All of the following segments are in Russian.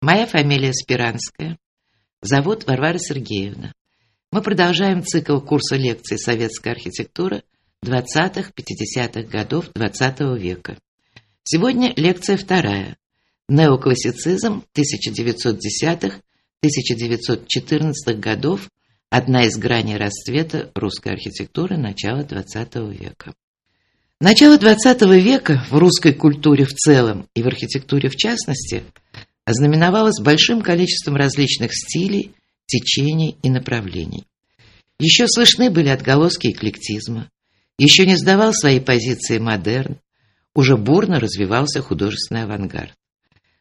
Моя фамилия Спиранская. Зовут Варвара Сергеевна. Мы продолжаем цикл курса лекций «Советская архитектура» 20-50-х годов XX -го века. Сегодня лекция вторая. Неоклассицизм 1910-1914 годов. Одна из граней расцвета русской архитектуры начала XX века. Начало XX века в русской культуре в целом и в архитектуре в частности – ознаменовалась большим количеством различных стилей, течений и направлений. Еще слышны были отголоски эклектизма, еще не сдавал свои позиции модерн, уже бурно развивался художественный авангард.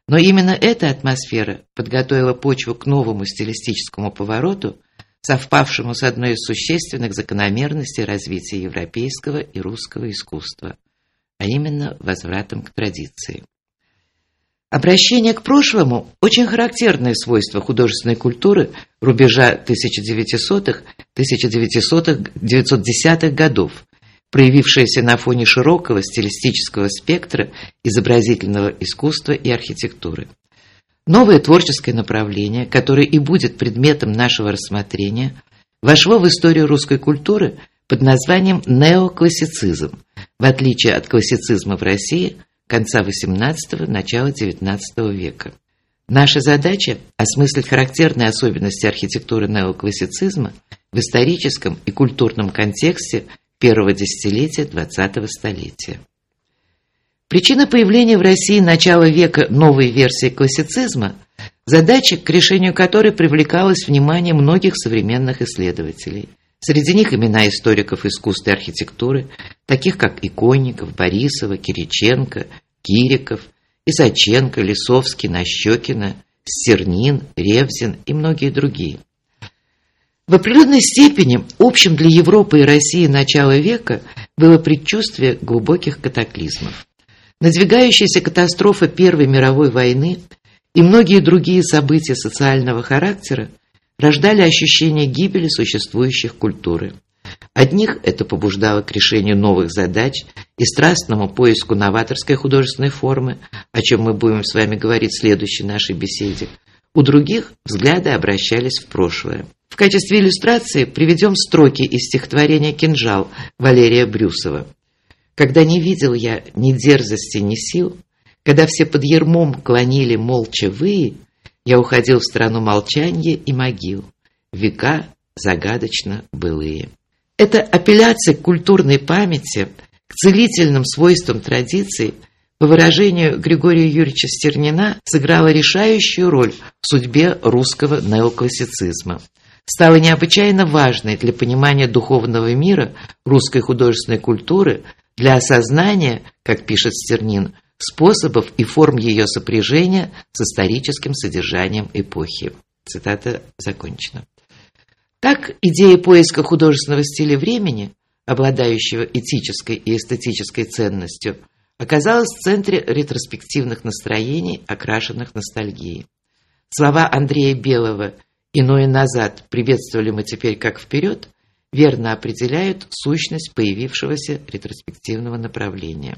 Но именно эта атмосфера подготовила почву к новому стилистическому повороту, совпавшему с одной из существенных закономерностей развития европейского и русского искусства, а именно возвратом к традиции. Обращение к прошлому – очень характерное свойство художественной культуры рубежа 1900-1910-х годов, проявившееся на фоне широкого стилистического спектра изобразительного искусства и архитектуры. Новое творческое направление, которое и будет предметом нашего рассмотрения, вошло в историю русской культуры под названием неоклассицизм, в отличие от классицизма в России – конца XVIII – начала XIX века. Наша задача – осмыслить характерные особенности архитектуры неоклассицизма в историческом и культурном контексте первого десятилетия XX столетия. Причина появления в России начала века новой версии классицизма – задача, к решению которой привлекалось внимание многих современных исследователей. Среди них имена историков искусства и архитектуры, таких как Иконников, Борисова, Кириченко, Кириков, Исаченко, Лисовский, Нащекина, Стернин, Ревзин и многие другие. В определенной степени общим для Европы и России начала века было предчувствие глубоких катаклизмов. Надвигающаяся катастрофа Первой мировой войны и многие другие события социального характера рождали ощущение гибели существующих культуры. Одних это побуждало к решению новых задач и страстному поиску новаторской художественной формы, о чем мы будем с вами говорить в следующей нашей беседе. У других взгляды обращались в прошлое. В качестве иллюстрации приведем строки из стихотворения «Кинжал» Валерия Брюсова. «Когда не видел я ни дерзости, ни сил, когда все под ермом клонили молча вы, я уходил в страну молчания и могил, века загадочно былые. Это апелляция к культурной памяти, к целительным свойствам традиций, по выражению Григория Юрьевича Стернина, сыграла решающую роль в судьбе русского неоклассицизма. Стала необычайно важной для понимания духовного мира русской художественной культуры, для осознания, как пишет Стернин, способов и форм ее сопряжения с историческим содержанием эпохи. Цитата закончена. Так, идея поиска художественного стиля времени, обладающего этической и эстетической ценностью, оказалась в центре ретроспективных настроений, окрашенных ностальгией. Слова Андрея Белого «Иное назад приветствовали мы теперь как вперед» верно определяют сущность появившегося ретроспективного направления.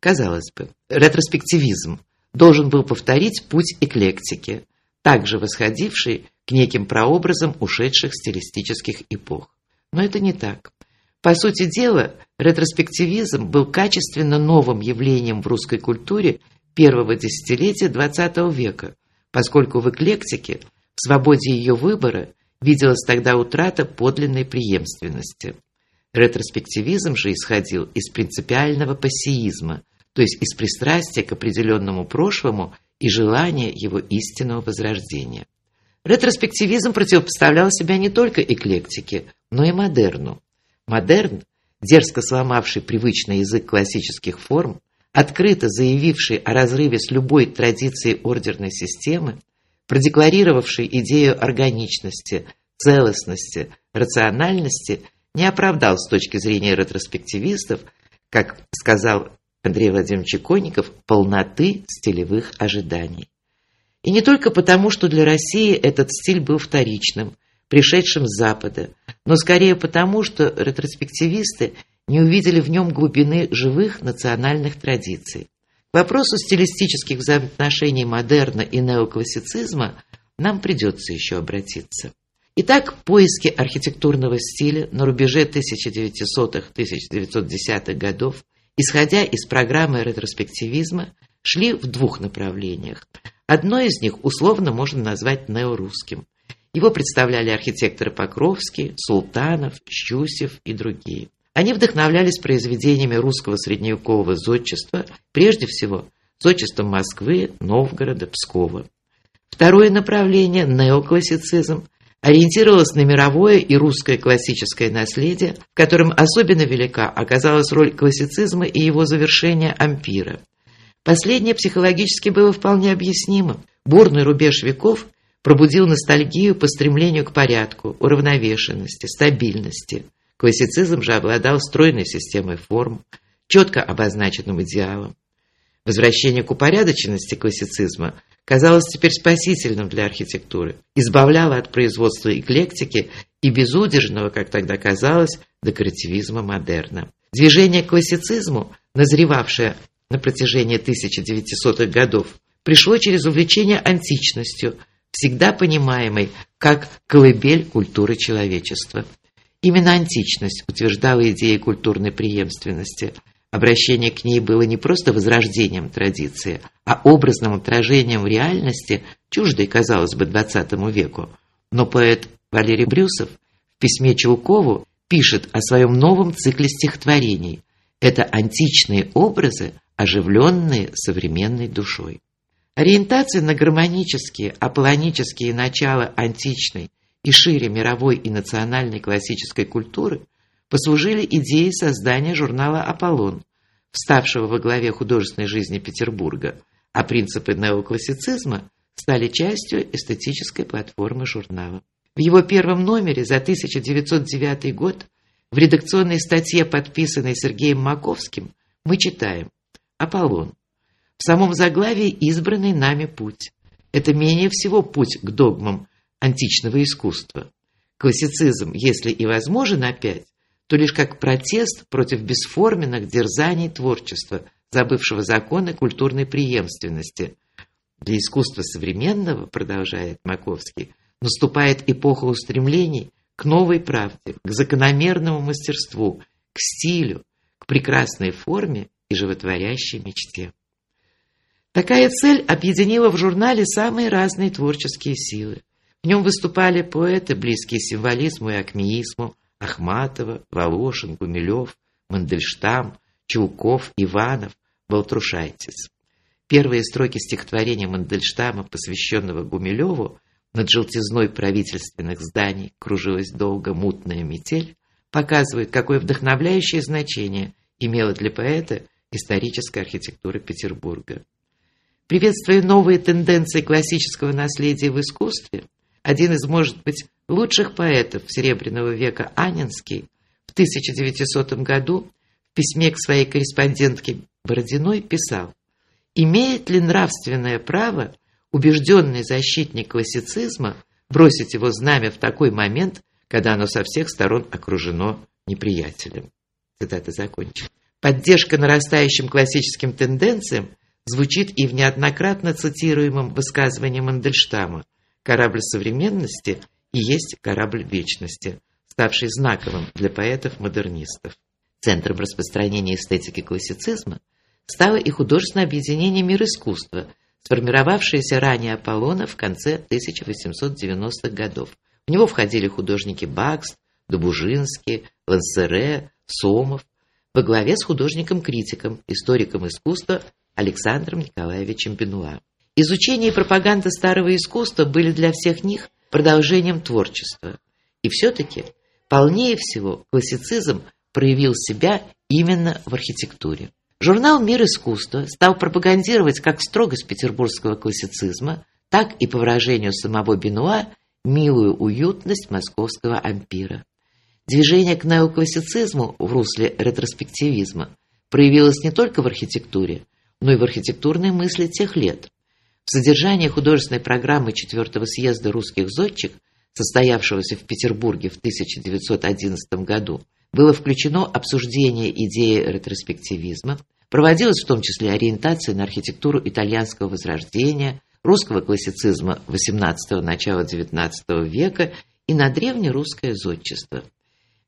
Казалось бы, ретроспективизм должен был повторить путь эклектики, также восходивший к неким прообразам ушедших стилистических эпох. Но это не так. По сути дела, ретроспективизм был качественно новым явлением в русской культуре первого десятилетия XX века, поскольку в эклектике, в свободе ее выбора, виделась тогда утрата подлинной преемственности. Ретроспективизм же исходил из принципиального пассиизма, то есть из пристрастия к определенному прошлому и желания его истинного возрождения. Ретроспективизм противопоставлял себя не только эклектике, но и модерну. Модерн, дерзко сломавший привычный язык классических форм, открыто заявивший о разрыве с любой традицией ордерной системы, продекларировавший идею органичности, целостности, рациональности, не оправдал с точки зрения ретроспективистов, как сказал Андрей Владимирович Иконников, полноты стилевых ожиданий. И не только потому, что для России этот стиль был вторичным, пришедшим с Запада, но скорее потому, что ретроспективисты не увидели в нем глубины живых национальных традиций. К вопросу стилистических взаимоотношений модерна и неоклассицизма нам придется еще обратиться. Итак, поиски архитектурного стиля на рубеже 1900-1910-х годов, исходя из программы ретроспективизма, шли в двух направлениях. Одно из них условно можно назвать неорусским. Его представляли архитекторы Покровский, Султанов, Щусев и другие. Они вдохновлялись произведениями русского средневекового зодчества, прежде всего зодчеством Москвы, Новгорода, Пскова. Второе направление – неоклассицизм – ориентировалось на мировое и русское классическое наследие, в котором особенно велика оказалась роль классицизма и его завершения ампира. Последнее психологически было вполне объяснимо. Бурный рубеж веков пробудил ностальгию по стремлению к порядку, уравновешенности, стабильности. Классицизм же обладал стройной системой форм, четко обозначенным идеалом. Возвращение к упорядоченности классицизма казалось теперь спасительным для архитектуры, избавляло от производства эклектики и безудержного, как тогда казалось, декоративизма модерна. Движение к классицизму, назревавшее на протяжении 1900-х годов, пришло через увлечение античностью, всегда понимаемой как колыбель культуры человечества. Именно античность утверждала идеи культурной преемственности. Обращение к ней было не просто возрождением традиции, а образным отражением реальности, чуждой, казалось бы, XX веку. Но поэт Валерий Брюсов в письме Чулкову пишет о своем новом цикле стихотворений. Это античные образы, оживленные современной душой. Ориентация на гармонические, аполлонические начала античной и шире мировой и национальной классической культуры послужили идеей создания журнала «Аполлон», вставшего во главе художественной жизни Петербурга, а принципы неоклассицизма стали частью эстетической платформы журнала. В его первом номере за 1909 год в редакционной статье, подписанной Сергеем Маковским, мы читаем «Аполлон. В самом заглавии избранный нами путь. Это менее всего путь к догмам античного искусства. Классицизм, если и возможен опять, то лишь как протест против бесформенных дерзаний творчества, забывшего законы культурной преемственности. Для искусства современного, продолжает Маковский, наступает эпоха устремлений к новой правде, к закономерному мастерству, к стилю, к прекрасной форме и животворящей мечте. Такая цель объединила в журнале самые разные творческие силы. В нем выступали поэты, близкие символизму и акмеизму, Ахматова, Волошин, Гумилев, Мандельштам, Чулков, Иванов, Балтрушайтис. Первые строки стихотворения Мандельштама, посвященного Гумилеву, над желтизной правительственных зданий кружилась долго мутная метель, показывают, какое вдохновляющее значение имела для поэта историческая архитектура Петербурга. Приветствуя новые тенденции классического наследия в искусстве, один из, может быть, лучших поэтов Серебряного века Анинский в 1900 году в письме к своей корреспондентке Бородиной писал «Имеет ли нравственное право убежденный защитник классицизма бросить его знамя в такой момент, когда оно со всех сторон окружено неприятелем?» Цитата закончена. Поддержка нарастающим классическим тенденциям звучит и в неоднократно цитируемом высказывании Мандельштама «Корабль современности и есть корабль вечности», ставший знаковым для поэтов-модернистов. Центром распространения эстетики классицизма стало и художественное объединение «Мир искусства», сформировавшееся ранее Аполлона в конце 1890-х годов. В него входили художники Бакст, Добужинский, Лансере, Сомов, во главе с художником-критиком, историком искусства Александром Николаевичем Бенуа. Изучение и пропаганда старого искусства были для всех них продолжением творчества. И все-таки, полнее всего, классицизм проявил себя именно в архитектуре. Журнал «Мир искусства» стал пропагандировать как строгость петербургского классицизма, так и, по выражению самого Бенуа, милую уютность московского ампира. Движение к неоклассицизму в русле ретроспективизма проявилось не только в архитектуре, но и в архитектурной мысли тех лет. В содержании художественной программы четвертого съезда русских зодчих, состоявшегося в Петербурге в 1911 году, было включено обсуждение идеи ретроспективизма, Проводилась в том числе ориентация на архитектуру итальянского возрождения, русского классицизма XVIII – начала XIX века и на древнерусское зодчество.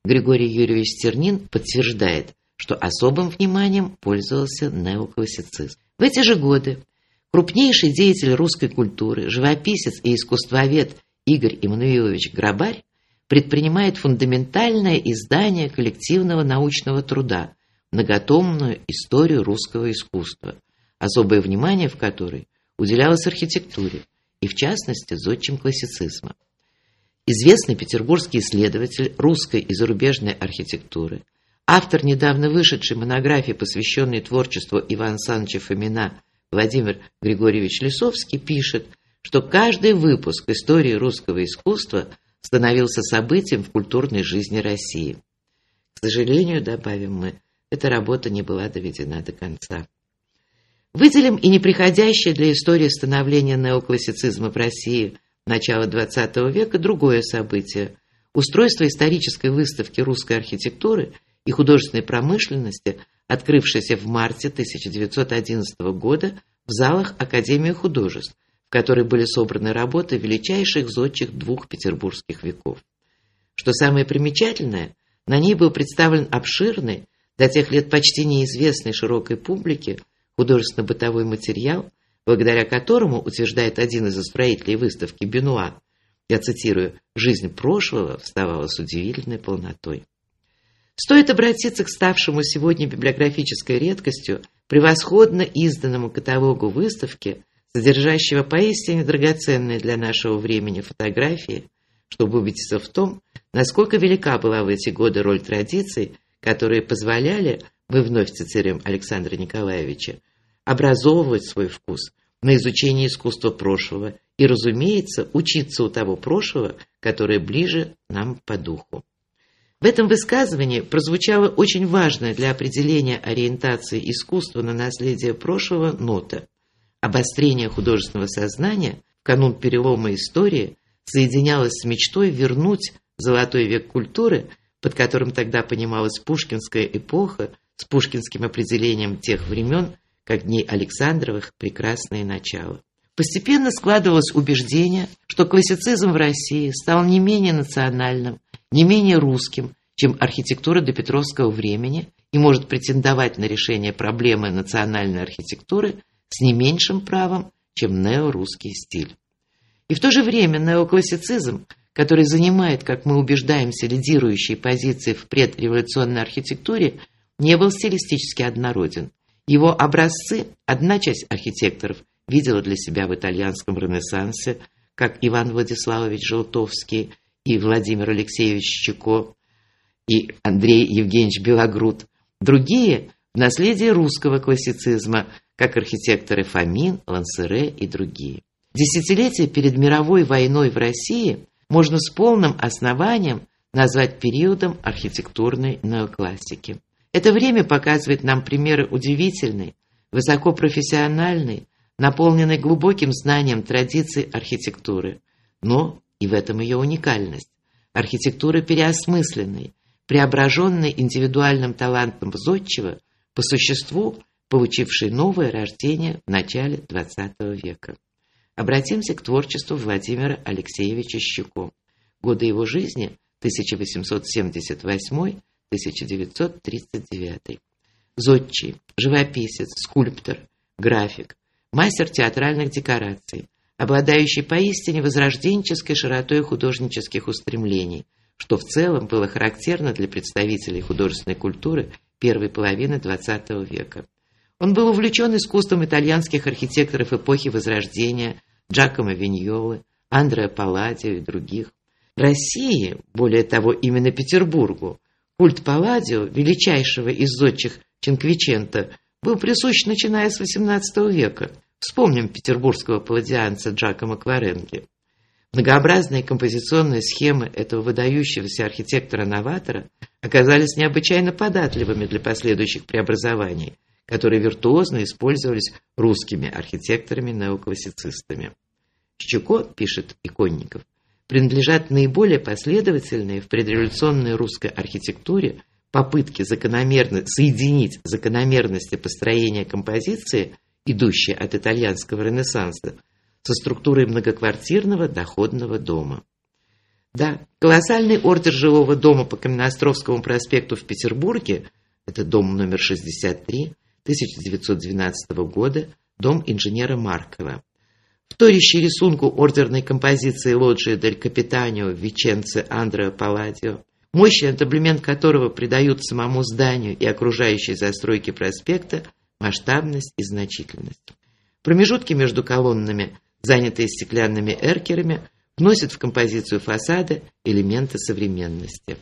Григорий Юрьевич Стернин подтверждает, что особым вниманием пользовался неоклассицизм. В эти же годы крупнейший деятель русской культуры, живописец и искусствовед Игорь Иммануилович Грабарь предпринимает фундаментальное издание коллективного научного труда «Многотомную историю русского искусства», особое внимание в которой уделялось архитектуре и, в частности, зодчим классицизма. Известный петербургский исследователь русской и зарубежной архитектуры, автор недавно вышедшей монографии, посвященной творчеству Ивана Александровича Фомина Владимир Григорьевич Лисовский, пишет, что каждый выпуск истории русского искусства – становился событием в культурной жизни России. К сожалению, добавим мы, эта работа не была доведена до конца. Выделим и неприходящее для истории становления неоклассицизма в России начала XX века другое событие – устройство исторической выставки русской архитектуры и художественной промышленности, открывшейся в марте 1911 года в залах Академии художеств, в которой были собраны работы величайших зодчих двух петербургских веков. Что самое примечательное, на ней был представлен обширный, до тех лет почти неизвестный широкой публике, художественно-бытовой материал, благодаря которому, утверждает один из устроителей выставки Бенуа, я цитирую, «жизнь прошлого вставала с удивительной полнотой». Стоит обратиться к ставшему сегодня библиографической редкостью превосходно изданному каталогу выставки содержащего поистине драгоценные для нашего времени фотографии, чтобы убедиться в том, насколько велика была в эти годы роль традиций, которые позволяли, мы вновь цитируем Александра Николаевича, образовывать свой вкус на изучение искусства прошлого и, разумеется, учиться у того прошлого, которое ближе нам по духу. В этом высказывании прозвучала очень важная для определения ориентации искусства на наследие прошлого нота – Обострение художественного сознания в канун перелома истории соединялось с мечтой вернуть золотой век культуры, под которым тогда понималась пушкинская эпоха с пушкинским определением тех времен, как дней Александровых прекрасное начало. Постепенно складывалось убеждение, что классицизм в России стал не менее национальным, не менее русским, чем архитектура до Петровского времени и может претендовать на решение проблемы национальной архитектуры – с не меньшим правом, чем неорусский стиль. И в то же время неоклассицизм, который занимает, как мы убеждаемся, лидирующие позиции в предреволюционной архитектуре, не был стилистически однороден. Его образцы одна часть архитекторов видела для себя в итальянском ренессансе, как Иван Владиславович Желтовский и Владимир Алексеевич Чеко, и Андрей Евгеньевич Белогруд. Другие – в наследии русского классицизма, как архитекторы Фомин, Лансере и другие. Десятилетия перед мировой войной в России можно с полным основанием назвать периодом архитектурной неоклассики. Это время показывает нам примеры удивительной, высокопрофессиональной, наполненной глубоким знанием традиций архитектуры, но и в этом ее уникальность. Архитектуры переосмысленной, преображенной индивидуальным талантом зодчего, по существу получивший новое рождение в начале XX века. Обратимся к творчеству Владимира Алексеевича Щуко. Годы его жизни 1878-1939. Зодчий, живописец, скульптор, график, мастер театральных декораций, обладающий поистине возрожденческой широтой художнических устремлений, что в целом было характерно для представителей художественной культуры первой половины XX века. Он был увлечен искусством итальянских архитекторов эпохи Возрождения Джакомо Виньолы, Андреа Палладио и других. России, более того, именно Петербургу, культ Палладио, величайшего из зодчих Чинквичента, был присущ начиная с XVIII века. Вспомним петербургского палладианца Джакомо Кваренги. Многообразные композиционные схемы этого выдающегося архитектора-новатора оказались необычайно податливыми для последующих преобразований – которые виртуозно использовались русскими архитекторами-неоклассицистами. Щуко, пишет Иконников, принадлежат наиболее последовательные в предреволюционной русской архитектуре попытки закономерно соединить закономерности построения композиции, идущие от итальянского ренессанса, со структурой многоквартирного доходного дома. Да, колоссальный ордер жилого дома по Каменноостровскому проспекту в Петербурге, это дом номер 63, 1912 года, дом инженера Маркова. Вторящий рисунку ордерной композиции лоджии Дель Капитанио в Андреа Палладио, мощный таблемент которого придают самому зданию и окружающей застройке проспекта масштабность и значительность. Промежутки между колоннами, занятые стеклянными эркерами, вносят в композицию фасада элементы современности.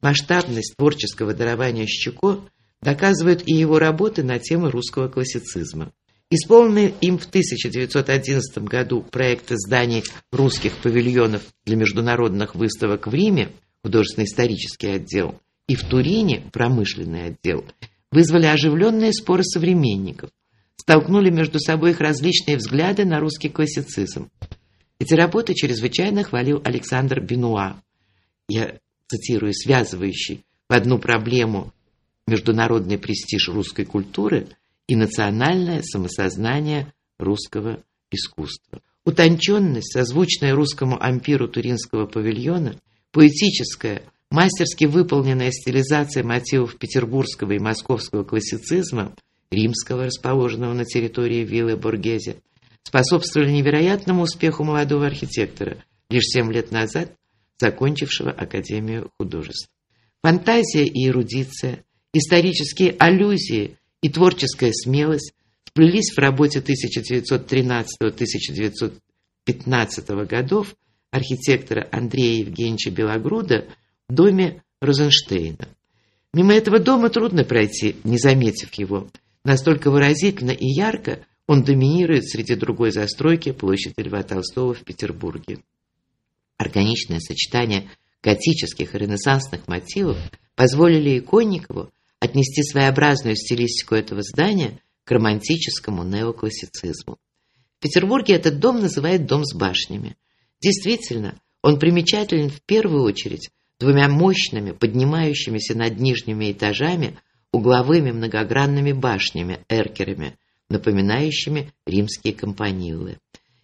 Масштабность творческого дарования Щуко доказывают и его работы на темы русского классицизма. Исполненные им в 1911 году проекты зданий русских павильонов для международных выставок в Риме, художественно-исторический отдел, и в Турине, промышленный отдел, вызвали оживленные споры современников, столкнули между собой их различные взгляды на русский классицизм. Эти работы чрезвычайно хвалил Александр Бенуа. Я цитирую, связывающий в одну проблему международный престиж русской культуры и национальное самосознание русского искусства. Утонченность, созвучная русскому ампиру Туринского павильона, поэтическая, мастерски выполненная стилизация мотивов петербургского и московского классицизма, римского, расположенного на территории виллы Боргезе, способствовали невероятному успеху молодого архитектора, лишь семь лет назад закончившего Академию художеств. Фантазия и эрудиция, исторические аллюзии и творческая смелость сплелись в работе 1913-1915 годов архитектора Андрея Евгеньевича Белогруда доме Розенштейна. Мимо этого дома трудно пройти, не заметив его. Настолько выразительно и ярко он доминирует среди другой застройки площади Льва Толстого в Петербурге. Органичное сочетание готических и ренессансных мотивов позволили Иконникову отнести своеобразную стилистику этого здания к романтическому неоклассицизму. В Петербурге этот дом называют «дом с башнями». Действительно, он примечателен в первую очередь двумя мощными, поднимающимися над нижними этажами угловыми многогранными башнями, эркерами, напоминающими римские компанилы.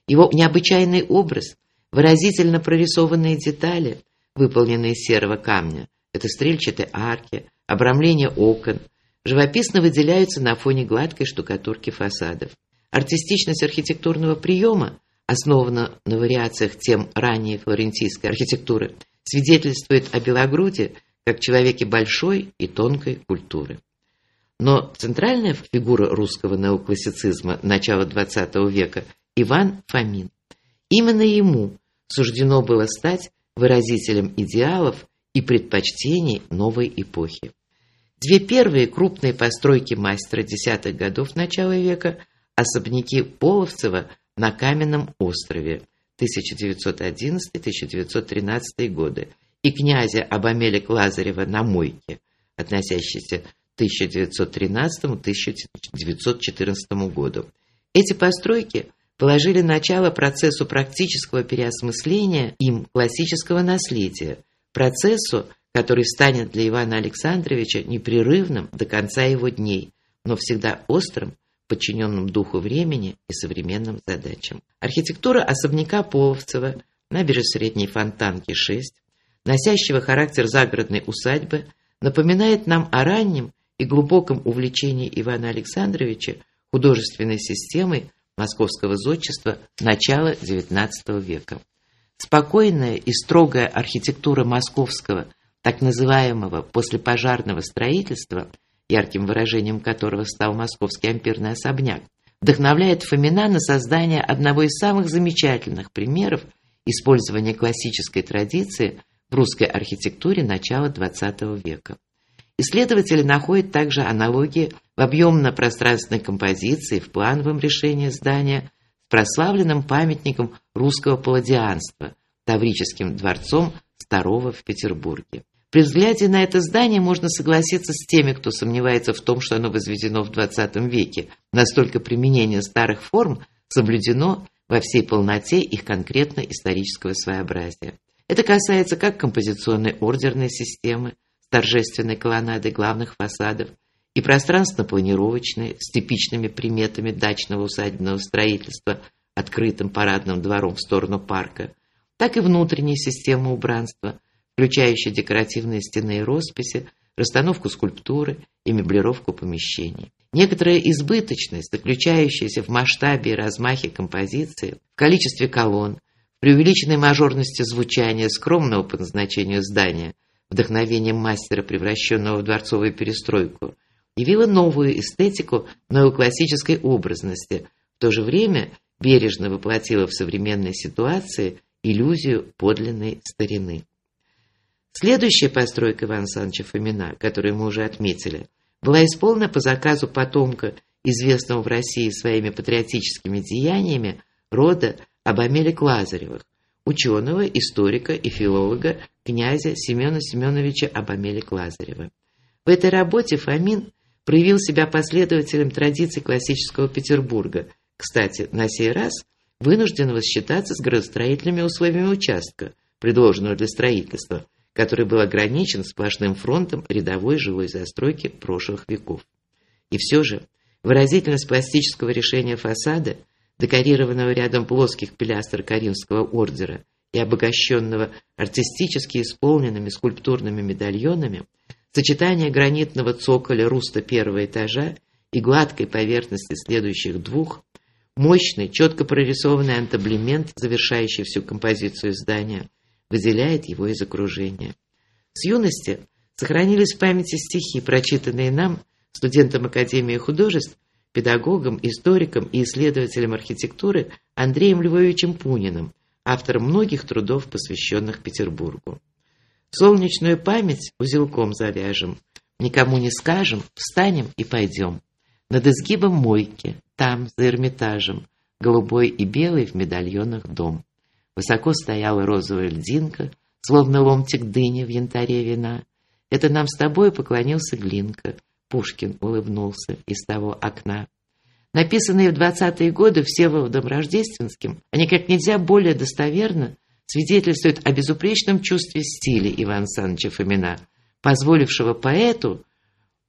Его необычайный образ, выразительно прорисованные детали, выполненные из серого камня, это стрельчатые арки, обрамление окон, живописно выделяются на фоне гладкой штукатурки фасадов. Артистичность архитектурного приема, основана на вариациях тем ранее флорентийской архитектуры, свидетельствует о Белогруде как человеке большой и тонкой культуры. Но центральная фигура русского неоклассицизма начала XX века – Иван Фомин. Именно ему суждено было стать выразителем идеалов и предпочтений новой эпохи. Две первые крупные постройки мастера десятых годов начала века – особняки Половцева на Каменном острове 1911-1913 годы и князя Абамелик Лазарева на Мойке, относящиеся 1913-1914 году. Эти постройки положили начало процессу практического переосмысления им классического наследия, процессу, который станет для Ивана Александровича непрерывным до конца его дней, но всегда острым, подчиненным духу времени и современным задачам. Архитектура особняка Половцева, набережной Средней Фонтанки 6, носящего характер загородной усадьбы, напоминает нам о раннем и глубоком увлечении Ивана Александровича художественной системой московского зодчества начала XIX века. Спокойная и строгая архитектура московского, так называемого послепожарного строительства, ярким выражением которого стал московский ампирный особняк, вдохновляет Фомина на создание одного из самых замечательных примеров использования классической традиции в русской архитектуре начала XX века. Исследователи находят также аналогии в объемно-пространственной композиции, в плановом решении здания с прославленным памятником русского палладианства, Таврическим дворцом Старого в Петербурге. При взгляде на это здание можно согласиться с теми, кто сомневается в том, что оно возведено в XX веке. Настолько применение старых форм соблюдено во всей полноте их конкретно исторического своеобразия. Это касается как композиционной ордерной системы, с торжественной колоннадой главных фасадов и пространственно-планировочные с типичными приметами дачного усадебного строительства, открытым парадным двором в сторону парка, так и внутренние системы убранства, включающие декоративные стены и росписи, расстановку скульптуры и меблировку помещений. Некоторая избыточность, заключающаяся в масштабе и размахе композиции, в количестве колонн, в преувеличенной мажорности звучания скромного по назначению здания, вдохновением мастера, превращенного в дворцовую перестройку, явила новую эстетику неоклассической образности, в то же время бережно воплотила в современной ситуации иллюзию подлинной старины. Следующая постройка Ивана Александровича Фомина, которую мы уже отметили, была исполнена по заказу потомка, известного в России своими патриотическими деяниями, рода Абамелик Лазаревых, ученого, историка и филолога князя Семена Семеновича Абамелик Лазарева. В этой работе Фомин проявил себя последователем традиций классического Петербурга, кстати, на сей раз вынужденного считаться с градостроительными условиями участка, предложенного для строительства – который был ограничен сплошным фронтом рядовой жилой застройки прошлых веков. И все же выразительность пластического решения фасада, декорированного рядом плоских пилястр Каримского ордера и обогащенного артистически исполненными скульптурными медальонами, сочетание гранитного цоколя руста первого этажа и гладкой поверхности следующих двух, мощный, четко прорисованный антаблемент, завершающий всю композицию здания, выделяет его из окружения. С юности сохранились в памяти стихи, прочитанные нам, студентам Академии художеств, педагогом, историком и исследователем архитектуры Андреем Львовичем Пуниным, автором многих трудов, посвященных Петербургу. Солнечную память узелком завяжем, никому не скажем, встанем и пойдем. Над изгибом мойки, там, за Эрмитажем, голубой и белый в медальонах дом. Высоко стояла розовая льдинка, словно ломтик дыни в янтаре вина. Это нам с тобой поклонился Глинка. Пушкин улыбнулся из того окна. Написанные в двадцатые годы Всеволодом Рождественским, они как нельзя более достоверно свидетельствуют о безупречном чувстве стиля Ивана Александровича Фомина, позволившего поэту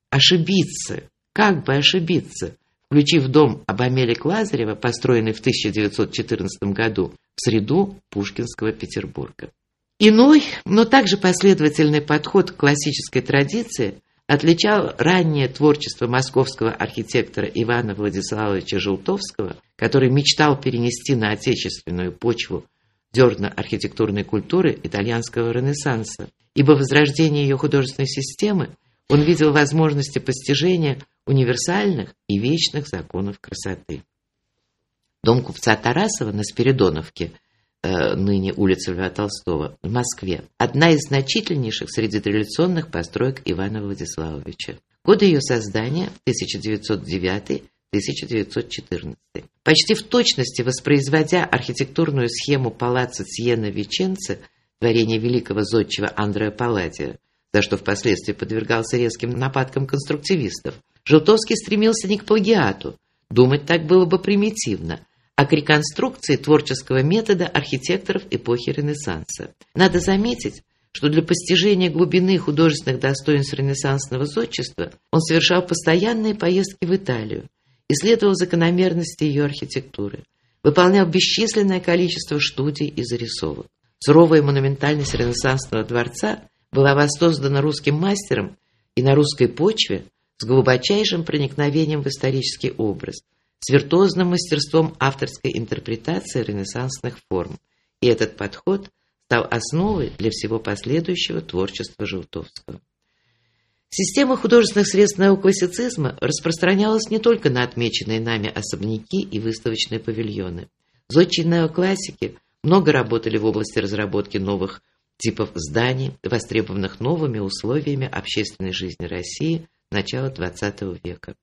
ошибиться, как бы ошибиться, включив дом Абамелик Лазарева, построенный в 1914 году, в среду Пушкинского Петербурга. Иной, но также последовательный подход к классической традиции отличал раннее творчество московского архитектора Ивана Владиславовича Желтовского, который мечтал перенести на отечественную почву зерна архитектурной культуры итальянского ренессанса, ибо в возрождении ее художественной системы он видел возможности постижения универсальных и вечных законов красоты. Дом купца Тарасова на Спиридоновке, э, ныне улица Льва Толстого, в Москве, одна из значительнейших среди традиционных построек Ивана Владиславовича. Годы ее создания 1909-1914. Почти в точности воспроизводя архитектурную схему палаца Сьена Веченце, творение великого зодчего Андреа Палладия, за что впоследствии подвергался резким нападкам конструктивистов, Желтовский стремился не к плагиату, думать так было бы примитивно, а к реконструкции творческого метода архитекторов эпохи Ренессанса. Надо заметить, что для постижения глубины художественных достоинств ренессансного зодчества он совершал постоянные поездки в Италию, исследовал закономерности ее архитектуры, выполнял бесчисленное количество студий и зарисовок. Суровая монументальность ренессансного дворца была воссоздана русским мастером и на русской почве с глубочайшим проникновением в исторический образ, с виртуозным мастерством авторской интерпретации ренессансных форм. И этот подход стал основой для всего последующего творчества Желтовского. Система художественных средств неоклассицизма распространялась не только на отмеченные нами особняки и выставочные павильоны. Зодчие неоклассики много работали в области разработки новых типов зданий, востребованных новыми условиями общественной жизни России начала XX века.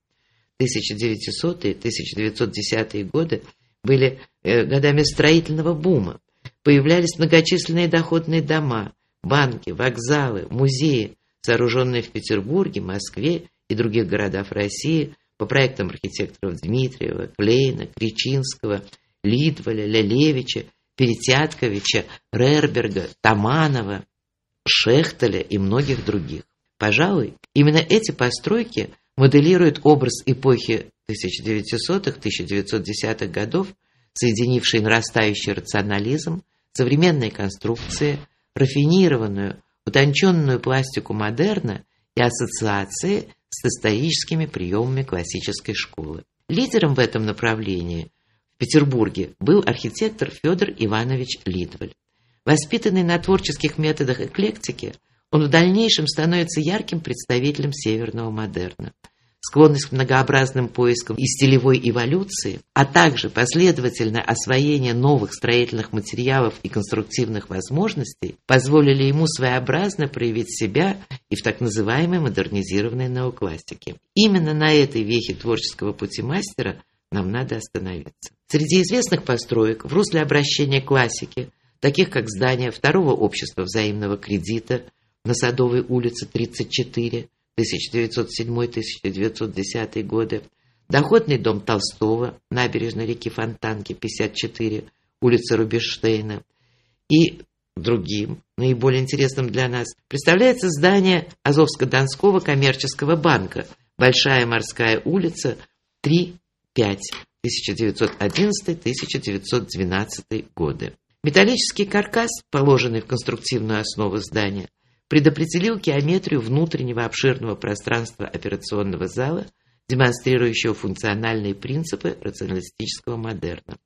1900-1910 годы были э, годами строительного бума. Появлялись многочисленные доходные дома, банки, вокзалы, музеи, сооруженные в Петербурге, Москве и других городах России по проектам архитекторов Дмитриева, Клейна, Кричинского, Литваля, Лялевича, Перетятковича, Рерберга, Таманова, Шехтеля и многих других. Пожалуй, именно эти постройки моделируют образ эпохи 1900-1910-х годов, соединивший нарастающий рационализм, современные конструкции, рафинированную, утонченную пластику модерна и ассоциации с историческими приемами классической школы. Лидером в этом направлении в Петербурге был архитектор Федор Иванович Литваль. Воспитанный на творческих методах эклектики, он в дальнейшем становится ярким представителем северного модерна – склонность к многообразным поискам и стилевой эволюции, а также последовательное освоение новых строительных материалов и конструктивных возможностей позволили ему своеобразно проявить себя и в так называемой модернизированной неоклассике. Именно на этой вехе творческого пути мастера нам надо остановиться. Среди известных построек в русле обращения классики, таких как здание Второго общества взаимного кредита на Садовой улице 34, 1907-1910 годы, доходный дом Толстого, набережной реки Фонтанки, 54, улица Рубинштейна. И другим, наиболее интересным для нас, представляется здание Азовско-Донского коммерческого банка, Большая морская улица, 3-5, 1911-1912 годы. Металлический каркас, положенный в конструктивную основу здания, предопределил геометрию внутреннего обширного пространства операционного зала, демонстрирующего функциональные принципы рационалистического модерна.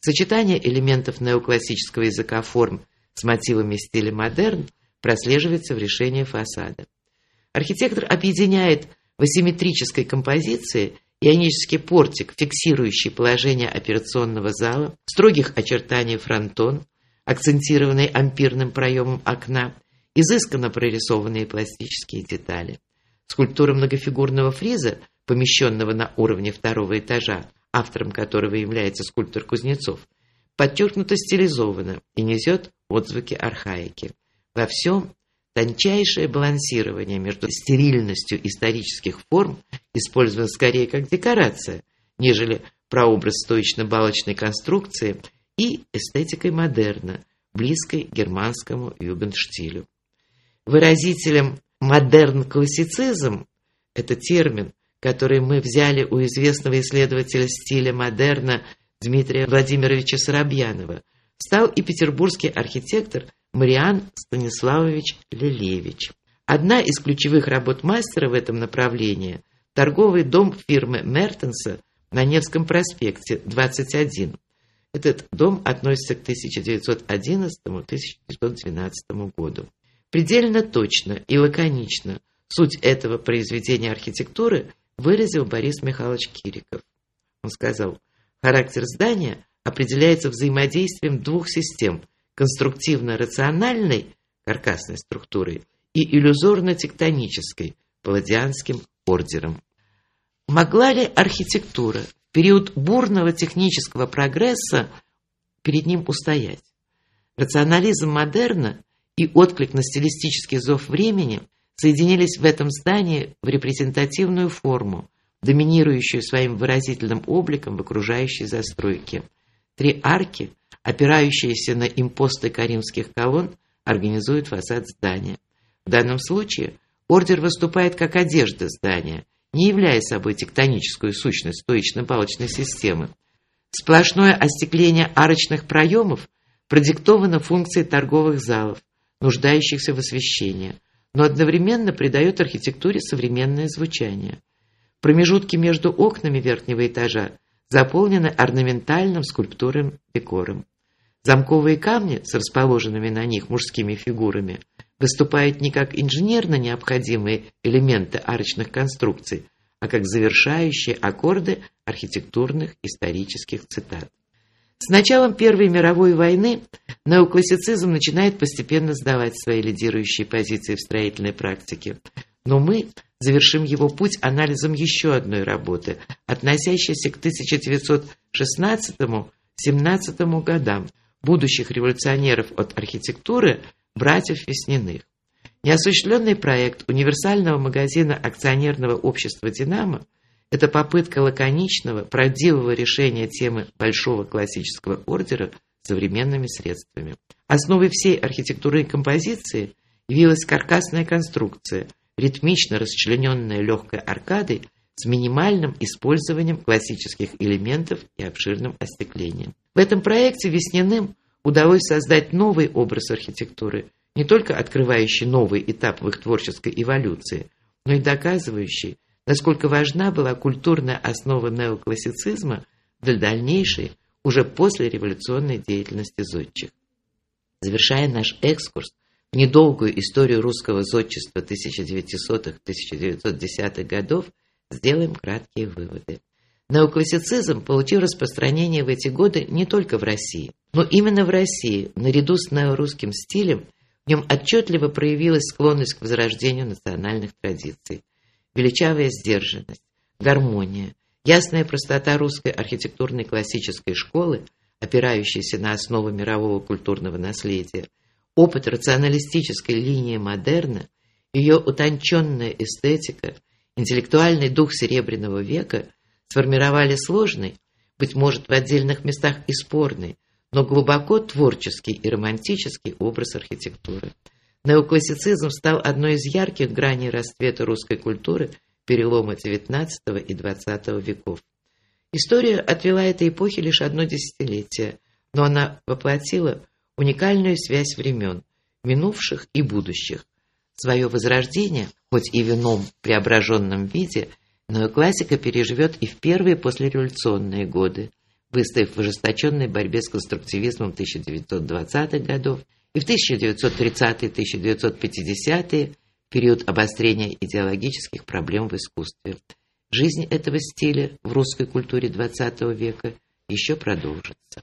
Сочетание элементов неоклассического языка форм с мотивами стиля модерн прослеживается в решении фасада. Архитектор объединяет в асимметрической композиции ионический портик, фиксирующий положение операционного зала, строгих очертаний фронтон, акцентированный ампирным проемом окна, изысканно прорисованные пластические детали. Скульптура многофигурного фриза, помещенного на уровне второго этажа, автором которого является скульптор Кузнецов, подчеркнуто стилизована и несет отзвуки архаики. Во всем тончайшее балансирование между стерильностью исторических форм использовано скорее как декорация, нежели прообраз стоечно-балочной конструкции и эстетикой модерна, близкой германскому югенштилю. Выразителем «модерн-классицизм» – это термин, который мы взяли у известного исследователя стиля модерна Дмитрия Владимировича Соробьянова, стал и петербургский архитектор Мариан Станиславович Лелевич. Одна из ключевых работ мастера в этом направлении – торговый дом фирмы Мертенса на Невском проспекте, 21. Этот дом относится к 1911-1912 году. Предельно точно и лаконично суть этого произведения архитектуры выразил Борис Михайлович Кириков. Он сказал, характер здания определяется взаимодействием двух систем – конструктивно-рациональной каркасной структурой и иллюзорно-тектонической палладианским ордером. Могла ли архитектура в период бурного технического прогресса перед ним устоять? Рационализм модерна – и отклик на стилистический зов времени соединились в этом здании в репрезентативную форму, доминирующую своим выразительным обликом в окружающей застройке. Три арки, опирающиеся на импосты каримских колонн, организуют фасад здания. В данном случае ордер выступает как одежда здания, не являя собой тектоническую сущность стоечно-палочной системы. Сплошное остекление арочных проемов продиктовано функцией торговых залов, нуждающихся в освещении, но одновременно придает архитектуре современное звучание. Промежутки между окнами верхнего этажа заполнены орнаментальным скульптурным декором. Замковые камни с расположенными на них мужскими фигурами выступают не как инженерно необходимые элементы арочных конструкций, а как завершающие аккорды архитектурных исторических цитат. С началом Первой мировой войны неоклассицизм начинает постепенно сдавать свои лидирующие позиции в строительной практике. Но мы завершим его путь анализом еще одной работы, относящейся к 1916-17 годам будущих революционеров от архитектуры братьев Весниных. Неосуществленный проект универсального магазина акционерного общества «Динамо» Это попытка лаконичного, правдивого решения темы большого классического ордера современными средствами. Основой всей архитектурной композиции явилась каркасная конструкция, ритмично расчлененная легкой аркадой с минимальным использованием классических элементов и обширным остеклением. В этом проекте Весняным удалось создать новый образ архитектуры, не только открывающий новый этап в их творческой эволюции, но и доказывающий, насколько важна была культурная основа неоклассицизма для дальнейшей, уже после революционной деятельности зодчих. Завершая наш экскурс в недолгую историю русского зодчества 1900-1910-х годов, сделаем краткие выводы. Неоклассицизм получил распространение в эти годы не только в России, но именно в России, наряду с неорусским стилем, в нем отчетливо проявилась склонность к возрождению национальных традиций, величавая сдержанность, гармония, ясная простота русской архитектурной классической школы, опирающейся на основы мирового культурного наследия, опыт рационалистической линии модерна, ее утонченная эстетика, интеллектуальный дух Серебряного века сформировали сложный, быть может, в отдельных местах и спорный, но глубоко творческий и романтический образ архитектуры. Неоклассицизм стал одной из ярких граней расцвета русской культуры перелома XIX и XX веков. История отвела этой эпохе лишь одно десятилетие, но она воплотила уникальную связь времен, минувших и будущих. Свое возрождение, хоть и в ином преображенном виде, неоклассика переживет и в первые послереволюционные годы – выстояв в ожесточенной борьбе с конструктивизмом 1920-х годов и в 1930-1950-е период обострения идеологических проблем в искусстве. Жизнь этого стиля в русской культуре XX века еще продолжится.